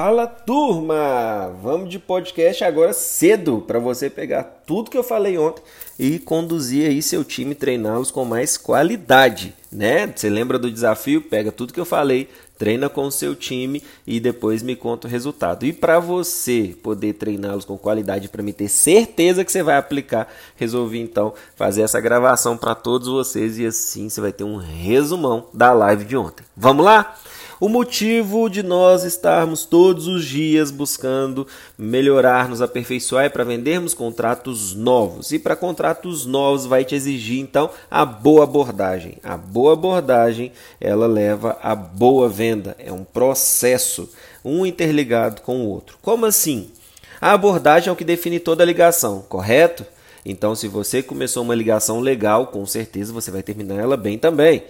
Fala turma! Vamos de podcast agora cedo para você pegar tudo que eu falei ontem e conduzir aí seu time, treiná-los com mais qualidade, né? Você lembra do desafio? Pega tudo que eu falei, treina com o seu time e depois me conta o resultado. E para você poder treiná-los com qualidade, para me ter certeza que você vai aplicar, resolvi então fazer essa gravação para todos vocês e assim você vai ter um resumão da live de ontem. Vamos lá? O motivo de nós estarmos todos os dias buscando melhorar, nos aperfeiçoar é para vendermos contratos novos. E para contratos novos vai te exigir então a boa abordagem. A boa abordagem, ela leva a boa venda. É um processo, um interligado com o outro. Como assim? A abordagem é o que define toda a ligação, correto? Então, se você começou uma ligação legal, com certeza você vai terminar ela bem também.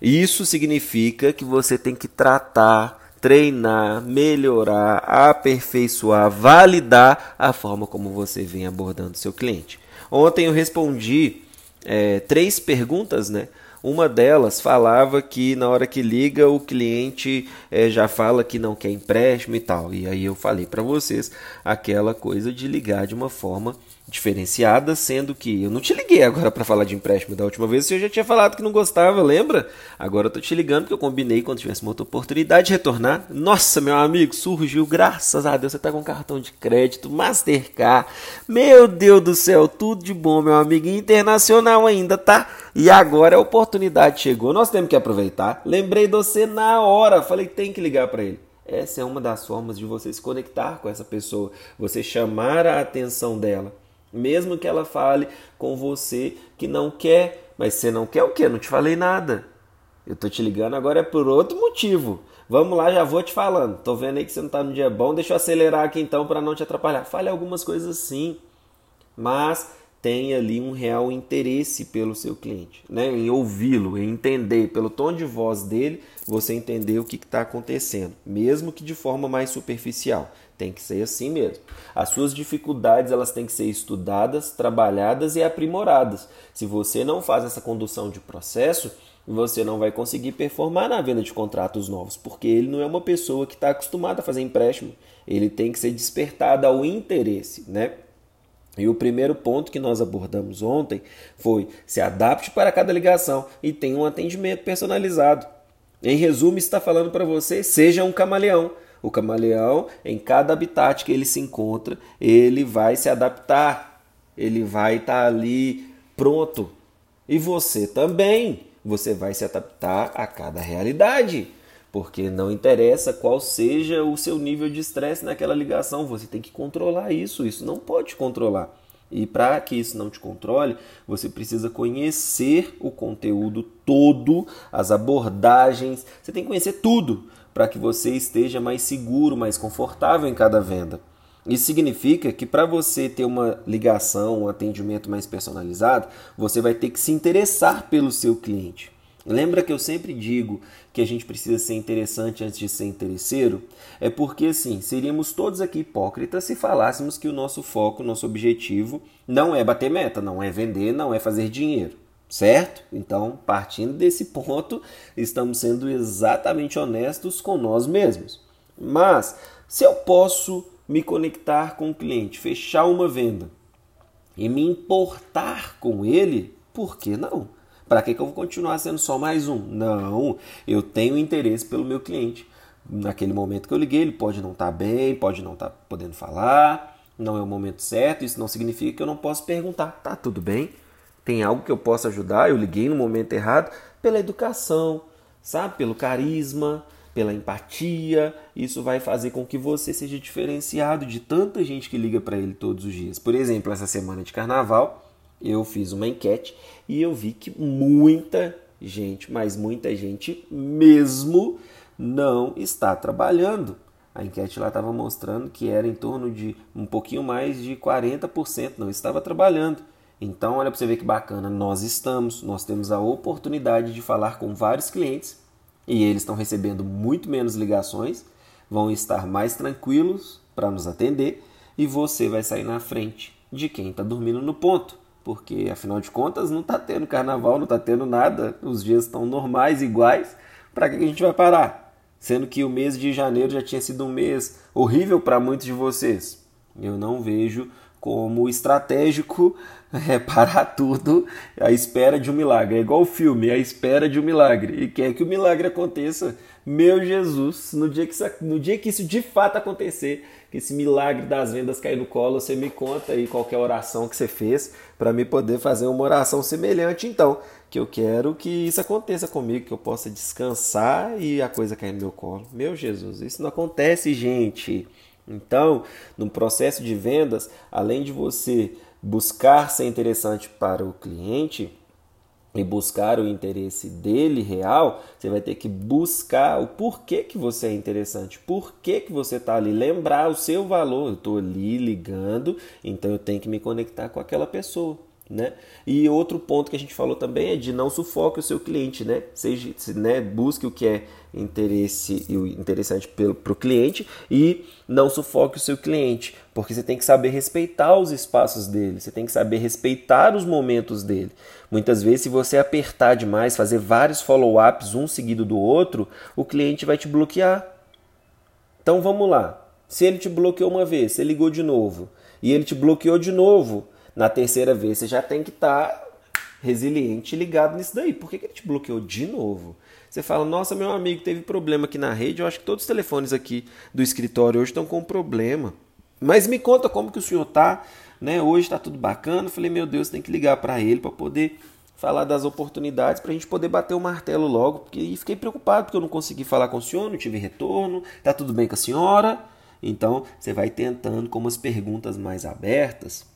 Isso significa que você tem que tratar, treinar, melhorar, aperfeiçoar, validar a forma como você vem abordando seu cliente. Ontem eu respondi é, três perguntas, né? Uma delas falava que na hora que liga o cliente é, já fala que não quer empréstimo e tal. E aí eu falei para vocês aquela coisa de ligar de uma forma diferenciada, sendo que eu não te liguei agora para falar de empréstimo da última vez, você já tinha falado que não gostava, lembra? Agora eu tô te ligando porque eu combinei quando tivesse uma outra oportunidade de retornar. Nossa, meu amigo, surgiu, graças a Deus, você tá com cartão de crédito, Mastercard. Meu Deus do céu, tudo de bom, meu amigo, internacional ainda, tá? E agora a oportunidade chegou, nós temos que aproveitar. Lembrei de você na hora, falei, tem que ligar para ele. Essa é uma das formas de você se conectar com essa pessoa, você chamar a atenção dela. Mesmo que ela fale com você que não quer, mas você não quer o quê? Não te falei nada. Eu tô te ligando agora é por outro motivo. Vamos lá, já vou te falando. Tô vendo aí que você não tá no dia bom, deixa eu acelerar aqui então para não te atrapalhar. Fale algumas coisas sim, mas tem ali um real interesse pelo seu cliente, né? em ouvi-lo, em entender, pelo tom de voz dele, você entender o que está acontecendo, mesmo que de forma mais superficial. Tem que ser assim mesmo. As suas dificuldades elas têm que ser estudadas, trabalhadas e aprimoradas. Se você não faz essa condução de processo, você não vai conseguir performar na venda de contratos novos, porque ele não é uma pessoa que está acostumada a fazer empréstimo. Ele tem que ser despertado ao interesse, né? E o primeiro ponto que nós abordamos ontem foi se adapte para cada ligação e tenha um atendimento personalizado. Em resumo, está falando para você, seja um camaleão. O camaleão, em cada habitat que ele se encontra, ele vai se adaptar, ele vai estar tá ali pronto. E você também, você vai se adaptar a cada realidade porque não interessa qual seja o seu nível de estresse naquela ligação, você tem que controlar isso, isso não pode controlar. E para que isso não te controle, você precisa conhecer o conteúdo todo, as abordagens, você tem que conhecer tudo para que você esteja mais seguro, mais confortável em cada venda. Isso significa que para você ter uma ligação, um atendimento mais personalizado, você vai ter que se interessar pelo seu cliente. Lembra que eu sempre digo que a gente precisa ser interessante antes de ser interesseiro? É porque assim, seríamos todos aqui hipócritas se falássemos que o nosso foco, nosso objetivo não é bater meta, não é vender, não é fazer dinheiro. Certo? Então, partindo desse ponto, estamos sendo exatamente honestos com nós mesmos. Mas, se eu posso me conectar com o cliente, fechar uma venda e me importar com ele, por que não? Para que, que eu vou continuar sendo só mais um? Não, eu tenho interesse pelo meu cliente. Naquele momento que eu liguei, ele pode não estar tá bem, pode não estar tá podendo falar, não é o momento certo. Isso não significa que eu não posso perguntar: tá tudo bem? Tem algo que eu possa ajudar? Eu liguei no momento errado pela educação, sabe? Pelo carisma, pela empatia. Isso vai fazer com que você seja diferenciado de tanta gente que liga para ele todos os dias. Por exemplo, essa semana de carnaval eu fiz uma enquete e eu vi que muita gente, mas muita gente mesmo, não está trabalhando. A enquete lá estava mostrando que era em torno de um pouquinho mais de 40% não estava trabalhando. Então, olha para você ver que bacana, nós estamos, nós temos a oportunidade de falar com vários clientes e eles estão recebendo muito menos ligações, vão estar mais tranquilos para nos atender e você vai sair na frente de quem está dormindo no ponto porque afinal de contas não está tendo carnaval, não está tendo nada, os dias estão normais, iguais. Para que a gente vai parar? sendo que o mês de janeiro já tinha sido um mês horrível para muitos de vocês. Eu não vejo como estratégico é, parar tudo à espera de um milagre. É igual o filme, à espera de um milagre. E quer que o milagre aconteça. Meu Jesus, no dia que isso, no dia que isso de fato acontecer, que esse milagre das vendas cair no colo, você me conta aí qualquer oração que você fez para me poder fazer uma oração semelhante. Então, que eu quero que isso aconteça comigo, que eu possa descansar e a coisa cair no meu colo. Meu Jesus, isso não acontece, gente. Então, no processo de vendas, além de você buscar ser interessante para o cliente e buscar o interesse dele real, você vai ter que buscar o porquê que você é interessante, por que você está ali, lembrar o seu valor. Eu estou ali ligando, então eu tenho que me conectar com aquela pessoa. Né? E outro ponto que a gente falou também é de não sufoque o seu cliente, né? Seja, né? busque o que é interesse e interessante para o cliente e não sufoque o seu cliente, porque você tem que saber respeitar os espaços dele, você tem que saber respeitar os momentos dele. Muitas vezes, se você apertar demais, fazer vários follow-ups um seguido do outro, o cliente vai te bloquear. Então vamos lá. Se ele te bloqueou uma vez, você ligou de novo e ele te bloqueou de novo, na terceira vez você já tem que estar tá resiliente ligado nisso daí. Por que, que ele te bloqueou de novo? Você fala, nossa, meu amigo teve problema aqui na rede, eu acho que todos os telefones aqui do escritório hoje estão com problema. Mas me conta como que o senhor tá, né? Hoje está tudo bacana. Eu falei, meu Deus, tem que ligar para ele para poder falar das oportunidades para a gente poder bater o martelo logo, porque e fiquei preocupado porque eu não consegui falar com o senhor, não tive retorno, tá tudo bem com a senhora. Então, você vai tentando com umas perguntas mais abertas,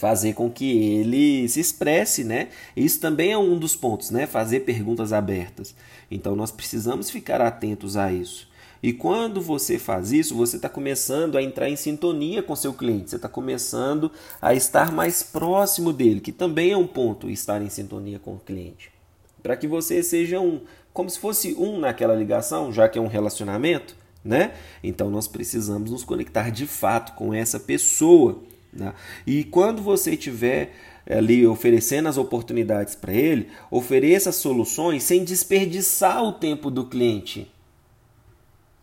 fazer com que ele se expresse, né? Isso também é um dos pontos, né? Fazer perguntas abertas. Então nós precisamos ficar atentos a isso. E quando você faz isso, você está começando a entrar em sintonia com seu cliente, você está começando a estar mais próximo dele, que também é um ponto estar em sintonia com o cliente. Para que você seja um, como se fosse um naquela ligação, já que é um relacionamento, né? Então nós precisamos nos conectar de fato com essa pessoa né? E quando você estiver ali oferecendo as oportunidades para ele, ofereça soluções sem desperdiçar o tempo do cliente.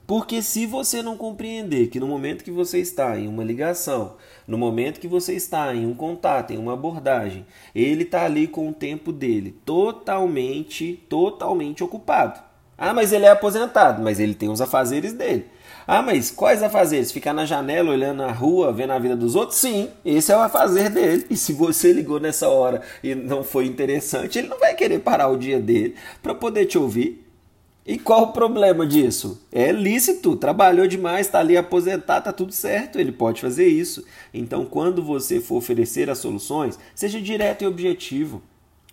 Porque se você não compreender que no momento que você está em uma ligação, no momento que você está em um contato, em uma abordagem, ele está ali com o tempo dele totalmente, totalmente ocupado. Ah, mas ele é aposentado, mas ele tem os afazeres dele. Ah, mas quais afazeres? Ficar na janela olhando a rua, vendo a vida dos outros? Sim, esse é o afazer dele. E se você ligou nessa hora e não foi interessante, ele não vai querer parar o dia dele para poder te ouvir. E qual o problema disso? É lícito, trabalhou demais, está ali aposentado, está tudo certo, ele pode fazer isso. Então, quando você for oferecer as soluções, seja direto e objetivo.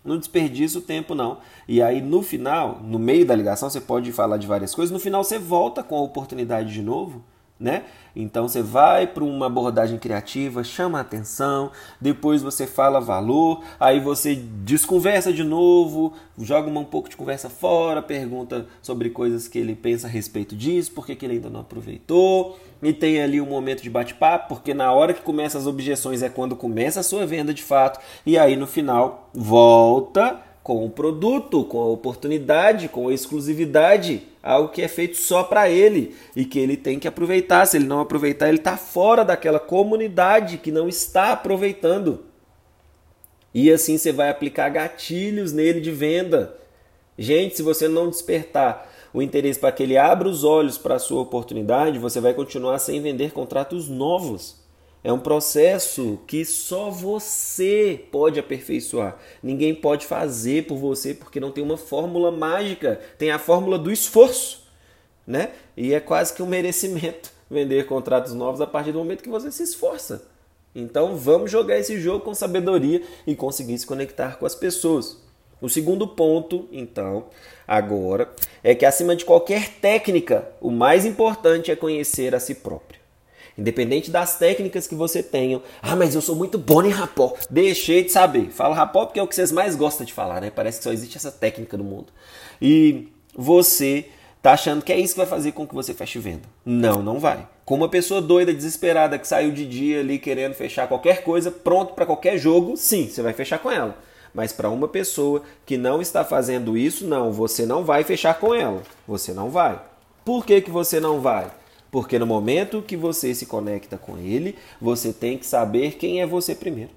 Não desperdice o tempo, não. E aí, no final, no meio da ligação, você pode falar de várias coisas. No final, você volta com a oportunidade de novo né? Então você vai para uma abordagem criativa, chama a atenção, depois você fala valor, aí você desconversa de novo, joga um pouco de conversa fora, pergunta sobre coisas que ele pensa a respeito disso, por que, que ele ainda não aproveitou, e tem ali um momento de bate-papo, porque na hora que começa as objeções é quando começa a sua venda de fato, e aí no final volta com o produto, com a oportunidade, com a exclusividade, algo que é feito só para ele e que ele tem que aproveitar. Se ele não aproveitar, ele está fora daquela comunidade que não está aproveitando. E assim você vai aplicar gatilhos nele de venda. Gente, se você não despertar o interesse para que ele abra os olhos para a sua oportunidade, você vai continuar sem vender contratos novos. É um processo que só você pode aperfeiçoar. Ninguém pode fazer por você porque não tem uma fórmula mágica. Tem a fórmula do esforço, né? E é quase que um merecimento vender contratos novos a partir do momento que você se esforça. Então vamos jogar esse jogo com sabedoria e conseguir se conectar com as pessoas. O segundo ponto, então, agora, é que acima de qualquer técnica, o mais importante é conhecer a si próprio. Independente das técnicas que você tenha. Ah, mas eu sou muito bom em rapó. Deixei de saber. Fala rapó porque é o que vocês mais gostam de falar, né? Parece que só existe essa técnica no mundo. E você tá achando que é isso que vai fazer com que você feche venda. Não, não vai. Com uma pessoa doida, desesperada, que saiu de dia ali querendo fechar qualquer coisa, pronto para qualquer jogo, sim, você vai fechar com ela. Mas para uma pessoa que não está fazendo isso, não, você não vai fechar com ela. Você não vai. Por que, que você não vai? Porque no momento que você se conecta com ele, você tem que saber quem é você primeiro.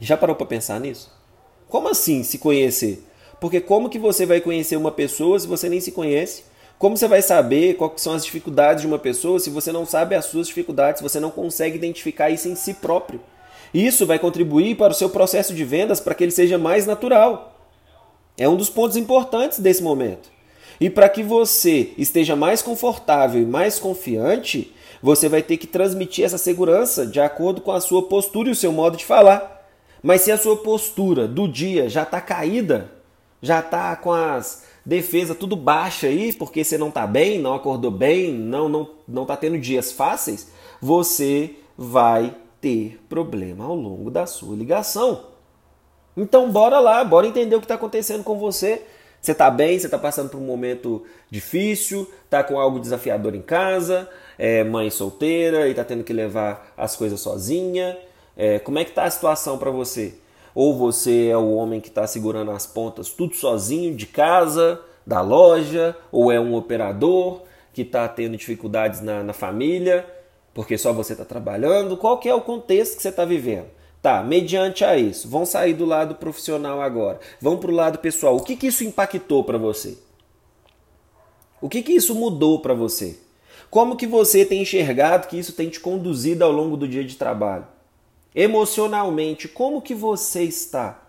Já parou para pensar nisso? Como assim se conhecer? Porque como que você vai conhecer uma pessoa se você nem se conhece? Como você vai saber quais são as dificuldades de uma pessoa se você não sabe as suas dificuldades, se você não consegue identificar isso em si próprio? Isso vai contribuir para o seu processo de vendas para que ele seja mais natural. É um dos pontos importantes desse momento. E para que você esteja mais confortável e mais confiante, você vai ter que transmitir essa segurança de acordo com a sua postura e o seu modo de falar. Mas se a sua postura do dia já está caída, já está com as defesas tudo baixa aí, porque você não está bem, não acordou bem, não não não está tendo dias fáceis, você vai ter problema ao longo da sua ligação. Então bora lá, bora entender o que está acontecendo com você. Você está bem, você está passando por um momento difícil, está com algo desafiador em casa, é mãe solteira e está tendo que levar as coisas sozinha. É, como é que está a situação para você? Ou você é o homem que está segurando as pontas tudo sozinho de casa, da loja, ou é um operador que está tendo dificuldades na, na família porque só você está trabalhando? Qual que é o contexto que você está vivendo? Tá, mediante a isso, vão sair do lado profissional agora, vão para o lado pessoal. O que, que isso impactou para você? O que, que isso mudou para você? Como que você tem enxergado que isso tem te conduzido ao longo do dia de trabalho? Emocionalmente, como que você está?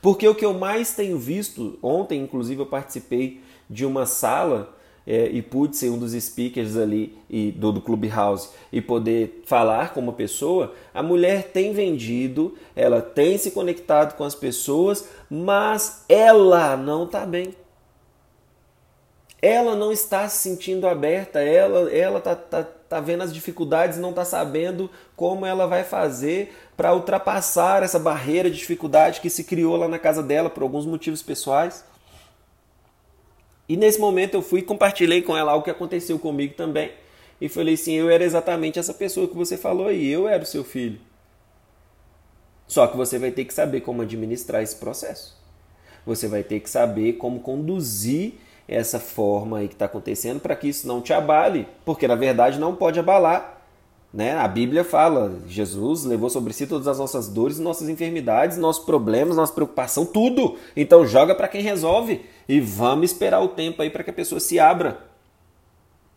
Porque o que eu mais tenho visto, ontem inclusive eu participei de uma sala é, e pude ser um dos speakers ali e, do, do Clubhouse e poder falar com uma pessoa, a mulher tem vendido, ela tem se conectado com as pessoas, mas ela não está bem. Ela não está se sentindo aberta, ela ela tá, tá, tá vendo as dificuldades e não está sabendo como ela vai fazer para ultrapassar essa barreira de dificuldade que se criou lá na casa dela por alguns motivos pessoais. E nesse momento eu fui e compartilhei com ela algo que aconteceu comigo também. E falei assim: eu era exatamente essa pessoa que você falou aí, eu era o seu filho. Só que você vai ter que saber como administrar esse processo. Você vai ter que saber como conduzir essa forma aí que está acontecendo para que isso não te abale, porque na verdade não pode abalar. Né? A Bíblia fala, Jesus levou sobre si todas as nossas dores, nossas enfermidades, nossos problemas, nossa preocupação, tudo. Então joga para quem resolve e vamos esperar o tempo aí para que a pessoa se abra.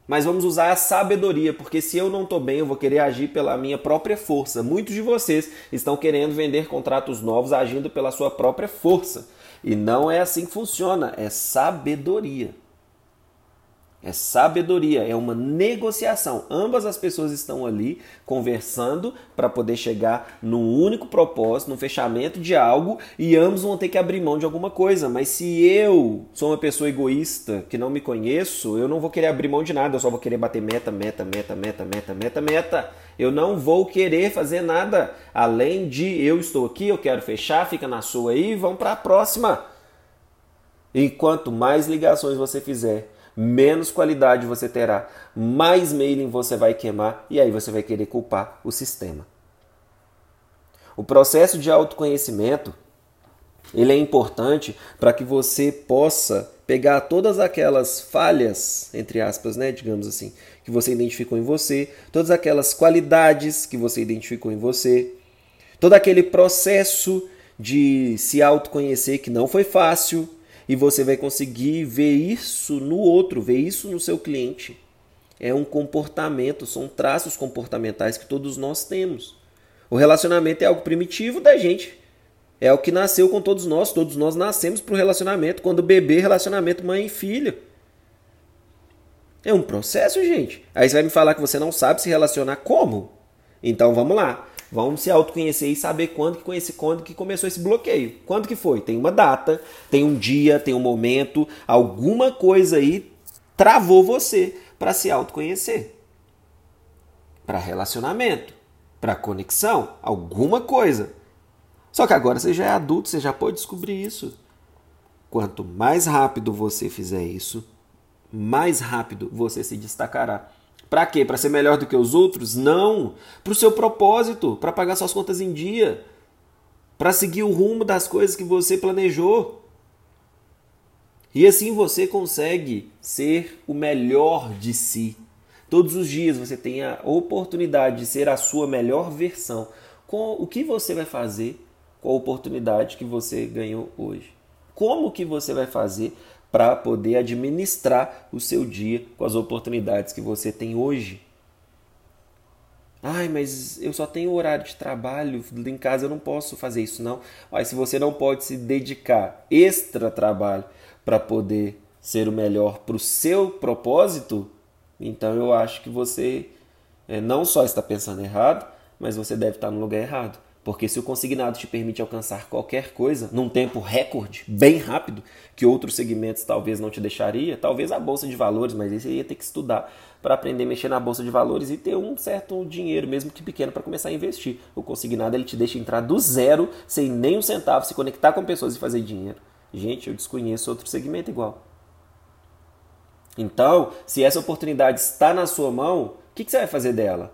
Mas vamos usar a sabedoria, porque se eu não estou bem, eu vou querer agir pela minha própria força. Muitos de vocês estão querendo vender contratos novos agindo pela sua própria força. E não é assim que funciona, é sabedoria. É sabedoria, é uma negociação. Ambas as pessoas estão ali conversando para poder chegar num único propósito, no fechamento de algo, e ambos vão ter que abrir mão de alguma coisa. Mas se eu sou uma pessoa egoísta, que não me conheço, eu não vou querer abrir mão de nada, eu só vou querer bater meta, meta, meta, meta, meta, meta, meta. Eu não vou querer fazer nada além de eu estou aqui, eu quero fechar, fica na sua aí, vamos para a próxima. E quanto mais ligações você fizer, menos qualidade você terá, mais mailing você vai queimar e aí você vai querer culpar o sistema. O processo de autoconhecimento ele é importante para que você possa pegar todas aquelas falhas, entre aspas, né, digamos assim, que você identificou em você, todas aquelas qualidades que você identificou em você, todo aquele processo de se autoconhecer que não foi fácil, e você vai conseguir ver isso no outro, ver isso no seu cliente. É um comportamento, são traços comportamentais que todos nós temos. O relacionamento é algo primitivo da gente. É o que nasceu com todos nós. Todos nós nascemos para o relacionamento. Quando bebê, relacionamento mãe e filho. É um processo, gente. Aí você vai me falar que você não sabe se relacionar como? Então vamos lá. Vamos se autoconhecer e saber quando que, conheci, quando que começou esse bloqueio. Quando que foi? Tem uma data, tem um dia, tem um momento, alguma coisa aí travou você para se autoconhecer. Para relacionamento, para conexão, alguma coisa. Só que agora você já é adulto, você já pode descobrir isso. Quanto mais rápido você fizer isso, mais rápido você se destacará. Para quê? Para ser melhor do que os outros? Não. Para o seu propósito, para pagar suas contas em dia, para seguir o rumo das coisas que você planejou. E assim você consegue ser o melhor de si. Todos os dias você tem a oportunidade de ser a sua melhor versão. Com o que você vai fazer com a oportunidade que você ganhou hoje? Como que você vai fazer para poder administrar o seu dia com as oportunidades que você tem hoje? Ai, mas eu só tenho horário de trabalho, em casa eu não posso fazer isso não. Mas se você não pode se dedicar extra trabalho para poder ser o melhor para o seu propósito, então eu acho que você é, não só está pensando errado, mas você deve estar no lugar errado. Porque se o consignado te permite alcançar qualquer coisa num tempo recorde, bem rápido, que outros segmentos talvez não te deixaria, talvez a bolsa de valores, mas você ia ter que estudar para aprender a mexer na bolsa de valores e ter um certo dinheiro, mesmo que pequeno, para começar a investir. O consignado ele te deixa entrar do zero, sem nem um centavo, se conectar com pessoas e fazer dinheiro. Gente, eu desconheço outro segmento igual. Então, se essa oportunidade está na sua mão, o que, que você vai fazer dela?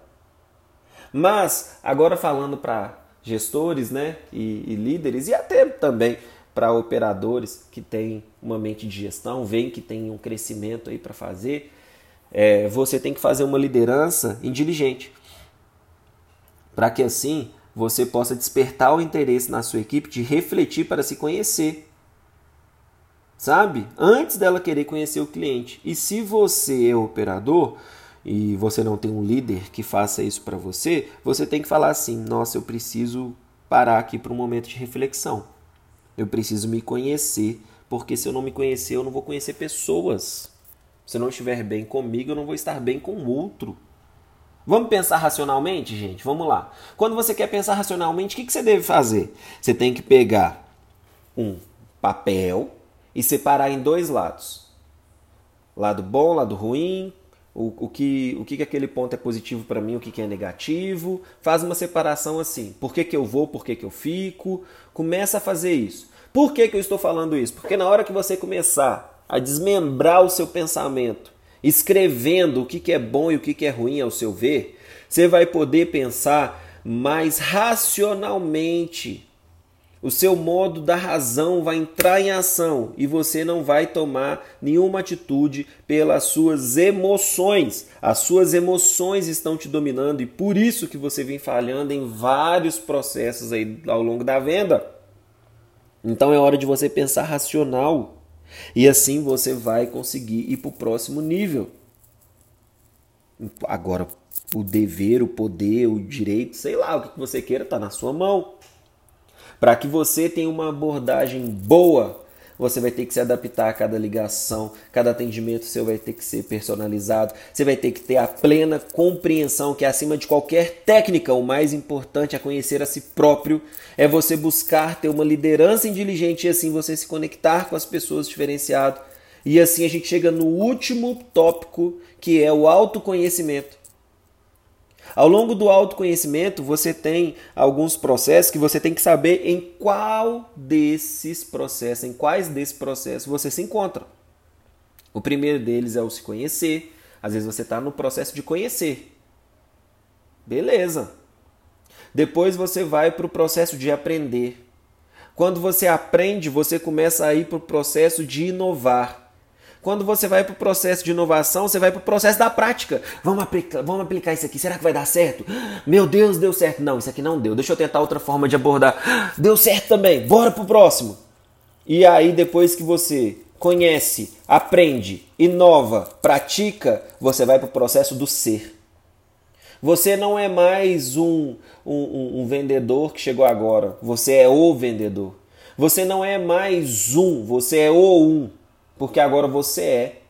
Mas, agora falando para gestores né, e, e líderes, e até também para operadores que têm uma mente de gestão, veem que tem um crescimento aí para fazer, é, você tem que fazer uma liderança inteligente. Para que assim você possa despertar o interesse na sua equipe de refletir para se conhecer. Sabe? Antes dela querer conhecer o cliente. E se você é operador, e você não tem um líder que faça isso para você, você tem que falar assim: nossa, eu preciso parar aqui para um momento de reflexão. Eu preciso me conhecer, porque se eu não me conhecer, eu não vou conhecer pessoas. Se eu não estiver bem comigo, eu não vou estar bem com o outro. Vamos pensar racionalmente, gente? Vamos lá. Quando você quer pensar racionalmente, o que você deve fazer? Você tem que pegar um papel e separar em dois lados: lado bom, lado ruim, o, o, que, o que, que aquele ponto é positivo para mim, o que, que é negativo. Faz uma separação assim. Por que, que eu vou, por que, que eu fico. Começa a fazer isso. Por que, que eu estou falando isso? Porque na hora que você começar a desmembrar o seu pensamento, escrevendo o que, que é bom e o que, que é ruim ao seu ver, você vai poder pensar mais racionalmente o seu modo da razão vai entrar em ação e você não vai tomar nenhuma atitude pelas suas emoções. As suas emoções estão te dominando e por isso que você vem falhando em vários processos aí ao longo da venda. Então é hora de você pensar racional e assim você vai conseguir ir para o próximo nível. Agora, o dever, o poder, o direito, sei lá, o que você queira, está na sua mão. Para que você tenha uma abordagem boa, você vai ter que se adaptar a cada ligação, cada atendimento seu vai ter que ser personalizado, você vai ter que ter a plena compreensão que acima de qualquer técnica, o mais importante é conhecer a si próprio, é você buscar ter uma liderança inteligente e assim você se conectar com as pessoas diferenciado. E assim a gente chega no último tópico, que é o autoconhecimento. Ao longo do autoconhecimento, você tem alguns processos que você tem que saber em qual desses processos, em quais desses processos você se encontra. O primeiro deles é o se conhecer. Às vezes você está no processo de conhecer. Beleza. Depois você vai para o processo de aprender. Quando você aprende, você começa a ir para o processo de inovar. Quando você vai para o processo de inovação, você vai para o processo da prática. Vamos aplicar, vamos aplicar isso aqui. Será que vai dar certo? Meu Deus, deu certo. Não, isso aqui não deu. Deixa eu tentar outra forma de abordar. Deu certo também. Bora para o próximo. E aí, depois que você conhece, aprende, inova, pratica, você vai para o processo do ser. Você não é mais um, um, um, vendedor que chegou agora. Você é o vendedor. Você não é mais um, você é o um porque agora você é.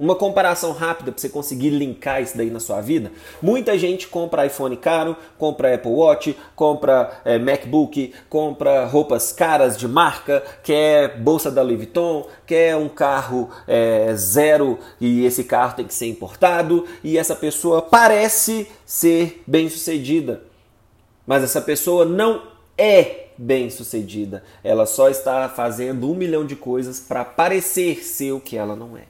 Uma comparação rápida para você conseguir linkar isso daí na sua vida. Muita gente compra iPhone caro, compra Apple Watch, compra é, MacBook, compra roupas caras de marca, quer bolsa da Louis Vuitton, quer um carro é, zero e esse carro tem que ser importado e essa pessoa parece ser bem sucedida. Mas essa pessoa não é bem sucedida. Ela só está fazendo um milhão de coisas para parecer ser o que ela não é.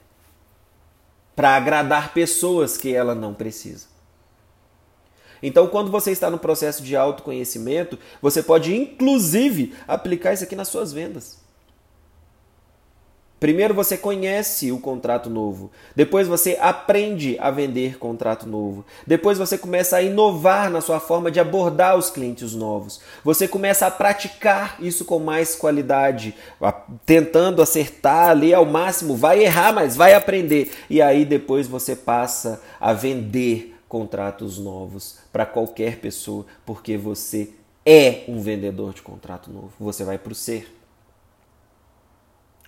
Para agradar pessoas que ela não precisa. Então, quando você está no processo de autoconhecimento, você pode inclusive aplicar isso aqui nas suas vendas. Primeiro você conhece o contrato novo, depois você aprende a vender contrato novo, depois você começa a inovar na sua forma de abordar os clientes novos, você começa a praticar isso com mais qualidade, tentando acertar ali ao máximo, vai errar, mas vai aprender, e aí depois você passa a vender contratos novos para qualquer pessoa, porque você é um vendedor de contrato novo, você vai para o ser.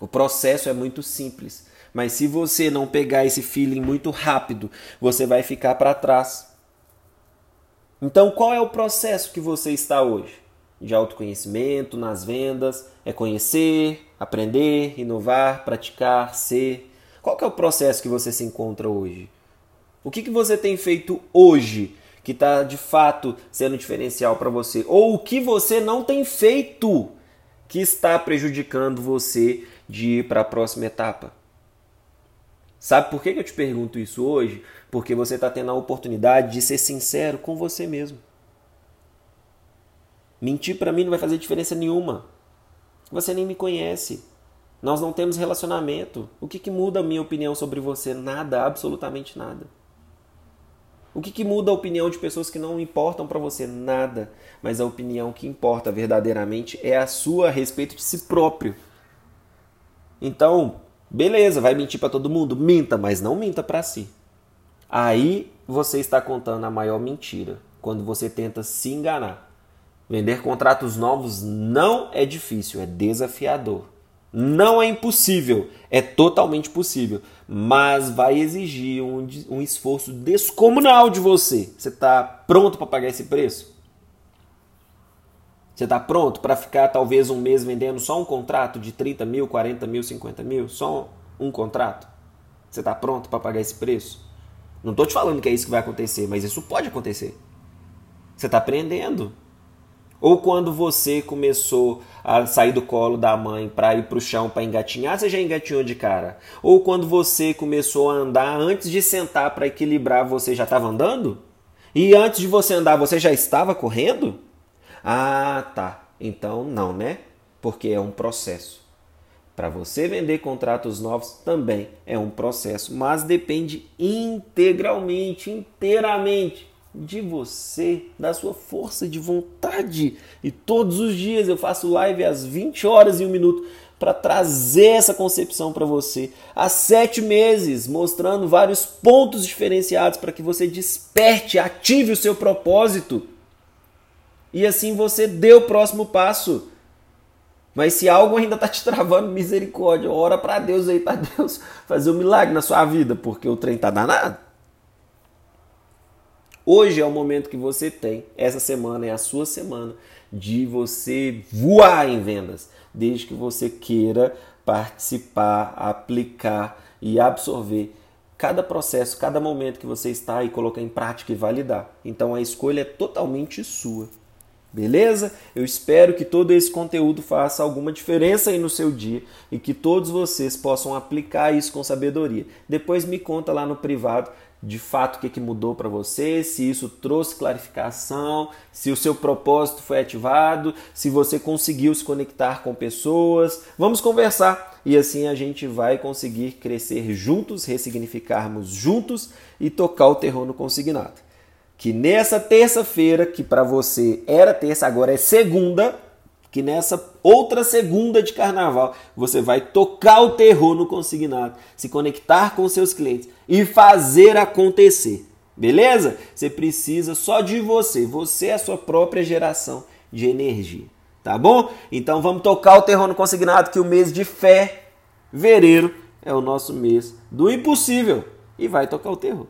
O processo é muito simples, mas se você não pegar esse feeling muito rápido, você vai ficar para trás. Então, qual é o processo que você está hoje? De autoconhecimento nas vendas, é conhecer, aprender, inovar, praticar, ser. Qual é o processo que você se encontra hoje? O que, que você tem feito hoje que está de fato sendo diferencial para você? Ou o que você não tem feito que está prejudicando você de ir para a próxima etapa. Sabe por que eu te pergunto isso hoje? Porque você está tendo a oportunidade de ser sincero com você mesmo. Mentir para mim não vai fazer diferença nenhuma. Você nem me conhece. Nós não temos relacionamento. O que, que muda a minha opinião sobre você? Nada, absolutamente nada. O que, que muda a opinião de pessoas que não importam para você? Nada. Mas a opinião que importa verdadeiramente é a sua a respeito de si próprio. Então, beleza, vai mentir para todo mundo? Minta, mas não minta para si. Aí você está contando a maior mentira, quando você tenta se enganar. Vender contratos novos não é difícil, é desafiador. Não é impossível, é totalmente possível, mas vai exigir um, um esforço descomunal de você. Você está pronto para pagar esse preço? Você está pronto para ficar talvez um mês vendendo só um contrato de 30 mil, 40 mil, 50 mil? Só um contrato? Você está pronto para pagar esse preço? Não estou te falando que é isso que vai acontecer, mas isso pode acontecer. Você está aprendendo. Ou quando você começou a sair do colo da mãe para ir para o chão para engatinhar, você já engatinhou de cara. Ou quando você começou a andar antes de sentar para equilibrar, você já estava andando? E antes de você andar, você já estava correndo? Ah, tá. Então não, né? Porque é um processo. Para você vender contratos novos também é um processo, mas depende integralmente, inteiramente de você, da sua força de vontade. E todos os dias eu faço live às 20 horas e um minuto para trazer essa concepção para você. Há sete meses, mostrando vários pontos diferenciados para que você desperte, ative o seu propósito e assim você dê o próximo passo. Mas se algo ainda está te travando, misericórdia, ora para Deus aí, para Deus fazer um milagre na sua vida, porque o trem está danado. Hoje é o momento que você tem, essa semana é a sua semana, de você voar em vendas, desde que você queira participar, aplicar e absorver cada processo, cada momento que você está e colocar em prática e validar. Então a escolha é totalmente sua. Beleza? Eu espero que todo esse conteúdo faça alguma diferença aí no seu dia e que todos vocês possam aplicar isso com sabedoria. Depois me conta lá no privado de fato o que, que mudou para você, se isso trouxe clarificação, se o seu propósito foi ativado, se você conseguiu se conectar com pessoas. Vamos conversar e assim a gente vai conseguir crescer juntos, ressignificarmos juntos e tocar o terror no consignado que nessa terça-feira, que para você era terça, agora é segunda, que nessa outra segunda de carnaval você vai tocar o terror no consignado, se conectar com seus clientes e fazer acontecer. Beleza? Você precisa só de você. Você é a sua própria geração de energia. Tá bom? Então vamos tocar o terror no consignado que o mês de fé, fevereiro, é o nosso mês do impossível e vai tocar o terror.